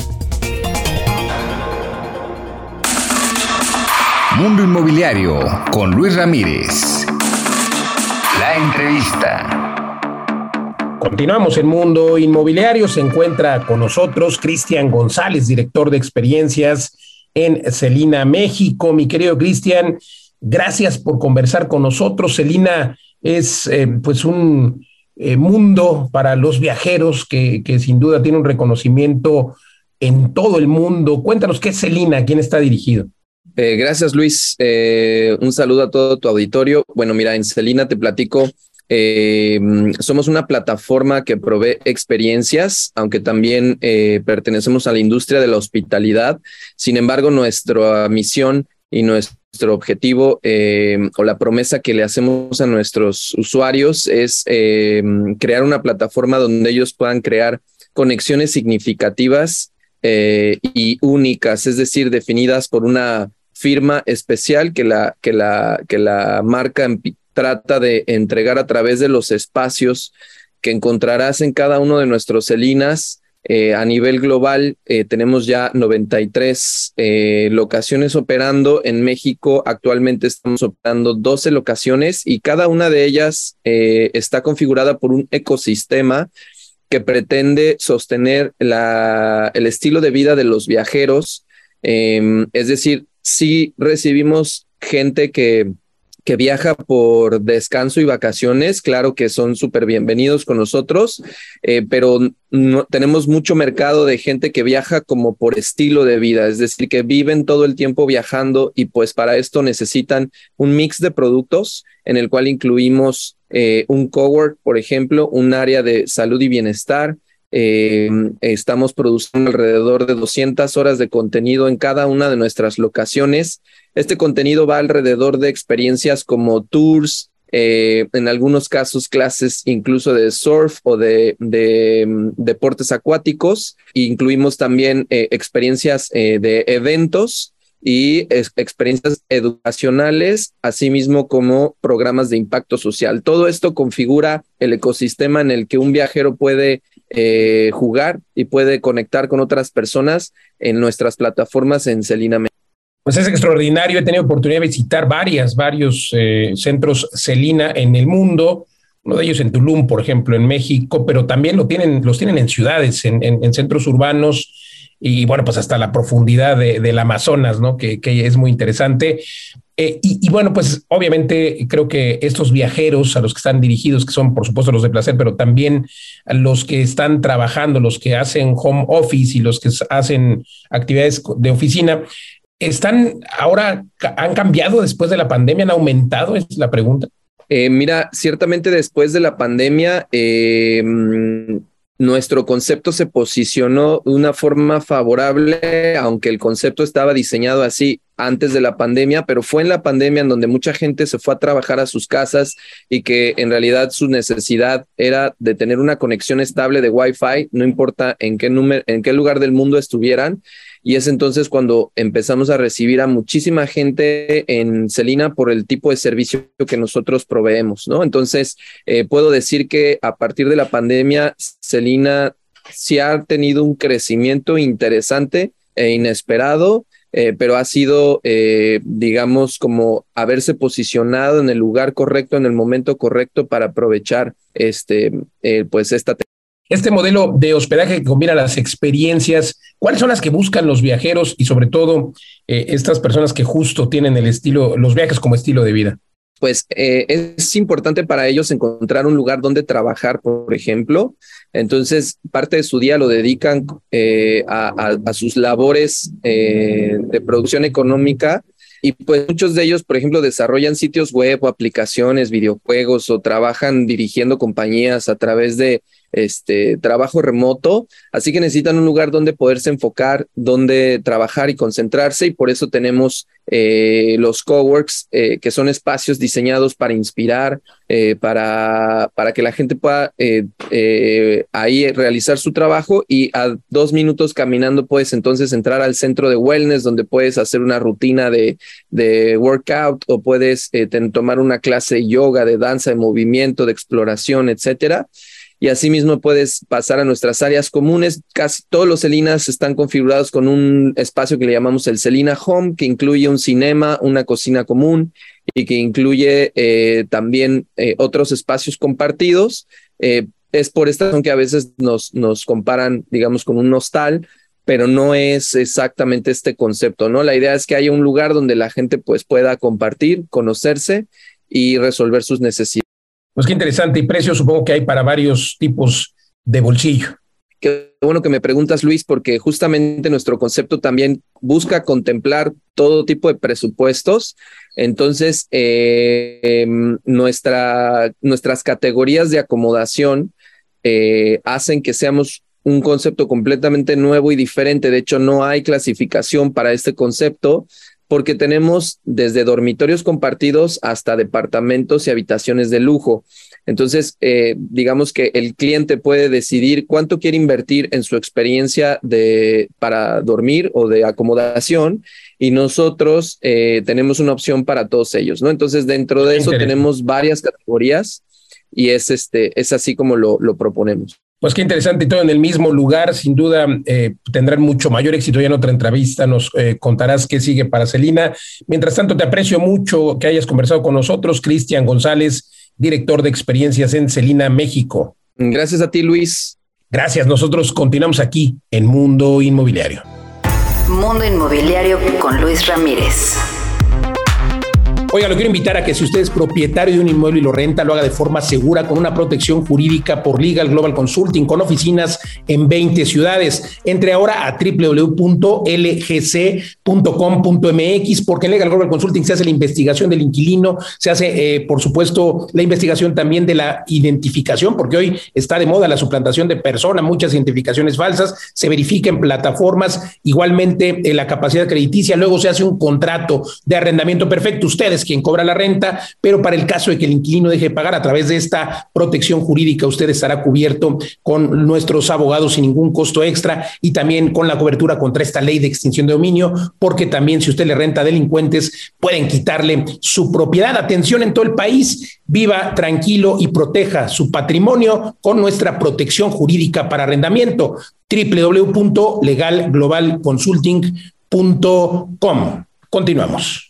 Mundo Inmobiliario con Luis Ramírez. La entrevista. Continuamos en Mundo Inmobiliario. Se encuentra con nosotros Cristian González, director de experiencias en Celina, México. Mi querido Cristian, Gracias por conversar con nosotros. Celina es eh, pues un eh, mundo para los viajeros que, sin duda tiene un reconocimiento en todo el mundo. Cuéntanos qué es Celina, quién está dirigido. Eh, gracias, Luis. un saludo a todo tu auditorio. Bueno, mira, en Celina te platico. somos una plataforma que provee experiencias, aunque también pertenecemos a la industria de la hospitalidad. Sin embargo, nuestra misión y nuestra nuestro objetivo eh, o la promesa que le hacemos a nuestros usuarios es eh, crear una plataforma donde ellos puedan crear conexiones significativas eh, y únicas, es decir, definidas por una firma especial que la, que la, que la marca trata de entregar a través de los espacios que encontrarás en cada uno de nuestros Celinas eh, a nivel global, eh, tenemos ya 93 eh, locaciones operando. En México actualmente estamos operando 12 locaciones y cada una de ellas está configurada por un ecosistema que pretende sostener la, el estilo de vida de los viajeros. Em, es decir, si recibimos gente que que viaja por descanso y vacaciones, claro que son súper bienvenidos con nosotros, eh, pero no, tenemos mucho mercado de gente que viaja como por estilo de vida, es decir, que viven todo el tiempo viajando y pues para esto necesitan un mix de productos en el cual incluimos eh, un cowork, por ejemplo, un área de salud y bienestar, eh, estamos produciendo alrededor de 200 horas de contenido en cada una de nuestras locaciones. Este contenido va alrededor de experiencias como tours, eh, en algunos casos clases incluso de surf o de, mm, deportes acuáticos. Incluimos también eh, experiencias de eventos y experiencias educacionales, asimismo como programas de impacto social. Todo esto configura el ecosistema en el que un viajero puede eh, jugar y puede conectar con otras personas en nuestras plataformas en Celina. Pues es extraordinario. He tenido oportunidad de visitar varias, varios eh, centros Celina en el mundo. Uno de ellos en Tulum, por ejemplo, en México, pero también lo tienen, los tienen en ciudades, en, en centros urbanos y bueno, pues hasta la profundidad del Amazonas, ¿no? Que es muy interesante. Eh, y, bueno, pues obviamente creo que estos viajeros a los que están dirigidos, que son por supuesto los de placer, pero también los que están trabajando, los que hacen home office y los que hacen actividades de oficina, están ahora, han cambiado después de la pandemia, han aumentado, es la pregunta. Eh, mira, ciertamente después de la pandemia, eh, nuestro concepto se posicionó de una forma favorable, aunque el concepto estaba diseñado así antes de la pandemia, pero fue en la pandemia en donde mucha gente se fue a trabajar a sus casas y que en realidad su necesidad era de tener una conexión estable de Wi-Fi, no importa en qué, número, en qué lugar del mundo estuvieran y es entonces cuando empezamos a recibir a muchísima gente en Celina por el tipo de servicio que nosotros proveemos, ¿no? Entonces, eh, puedo decir que a partir de la pandemia, Celina sí ha tenido un crecimiento interesante e inesperado, eh, pero ha sido, eh, digamos, como haberse posicionado en el lugar correcto, en el momento correcto para aprovechar este, pues esta este modelo de hospedaje que combina las experiencias, ¿cuáles son las que buscan los viajeros y sobre todo eh, estas personas que justo tienen el estilo, los viajes como estilo de vida? Pues eh, es importante para ellos encontrar un lugar donde trabajar, por ejemplo. Entonces, parte de su día lo dedican eh, a, a, sus labores de producción económica y pues muchos de ellos, por ejemplo, desarrollan sitios web o aplicaciones, videojuegos o trabajan dirigiendo compañías a través de este trabajo remoto, así que necesitan un lugar donde poderse enfocar, donde trabajar y concentrarse y por eso tenemos eh, los coworks, eh, que son espacios diseñados para inspirar, eh, para, para que la gente pueda ahí realizar su trabajo y a dos minutos caminando puedes entonces entrar al centro de wellness donde puedes hacer una rutina de, de workout o puedes tomar una clase de yoga, de danza, de movimiento, de exploración, etcétera y asimismo puedes pasar a nuestras áreas comunes. Casi todos los Celinas están configurados con un espacio que le llamamos el Celina Home, que incluye un cinema, una cocina común y que incluye eh, también eh, otros espacios compartidos. Eh, es por esta razón que a veces nos, nos comparan, digamos, con un hostal, pero no es exactamente este concepto, ¿no? La idea es que haya un lugar donde la gente pues pueda compartir, conocerse y resolver sus necesidades. Pues qué interesante y precio supongo que hay para varios tipos de bolsillo. Qué bueno que me preguntas, Luis, porque justamente nuestro concepto también busca contemplar todo tipo de presupuestos. Entonces, eh, em, nuestra, nuestras categorías de acomodación eh, hacen que seamos un concepto completamente nuevo y diferente. De hecho, no hay clasificación para este concepto porque tenemos desde dormitorios compartidos hasta departamentos y habitaciones de lujo. Entonces, eh, digamos que el cliente puede decidir cuánto quiere invertir en su experiencia de, para dormir o de acomodación y nosotros eh, tenemos una opción para todos ellos, ¿no? Entonces, dentro de eso tenemos varias categorías y es, este, es así como lo, lo proponemos. Pues qué interesante y todo en el mismo lugar. Sin duda eh, tendrán mucho mayor éxito. Ya en otra entrevista nos eh, contarás qué sigue para Celina. Mientras tanto, te aprecio mucho que hayas conversado con nosotros, Cristian González, director de experiencias en Celina, México. Gracias a ti, Luis. Gracias. Nosotros continuamos aquí en Mundo Inmobiliario. Mundo Inmobiliario con Luis Ramírez. Oiga, lo quiero invitar a que si usted es propietario de un inmueble y lo renta, lo haga de forma segura con una protección jurídica por Legal Global Consulting con oficinas en 20 ciudades. Entre ahora a www.lgc.com.mx porque en Legal Global Consulting se hace la investigación del inquilino, se hace, eh, por supuesto, la investigación también de la identificación, porque hoy está de moda la suplantación de personas, muchas identificaciones falsas, se verifica en plataformas, igualmente eh, la capacidad crediticia, luego se hace un contrato de arrendamiento perfecto. Ustedes quien cobra la renta, pero para el caso de que el inquilino deje de pagar a través de esta protección jurídica, usted estará cubierto con nuestros abogados sin ningún costo extra y también con la cobertura contra esta ley de extinción de dominio, porque también si usted le renta a delincuentes, pueden quitarle su propiedad. Atención en todo el país, viva tranquilo y proteja su patrimonio con nuestra protección jurídica para arrendamiento www.legalglobalconsulting.com. Continuamos.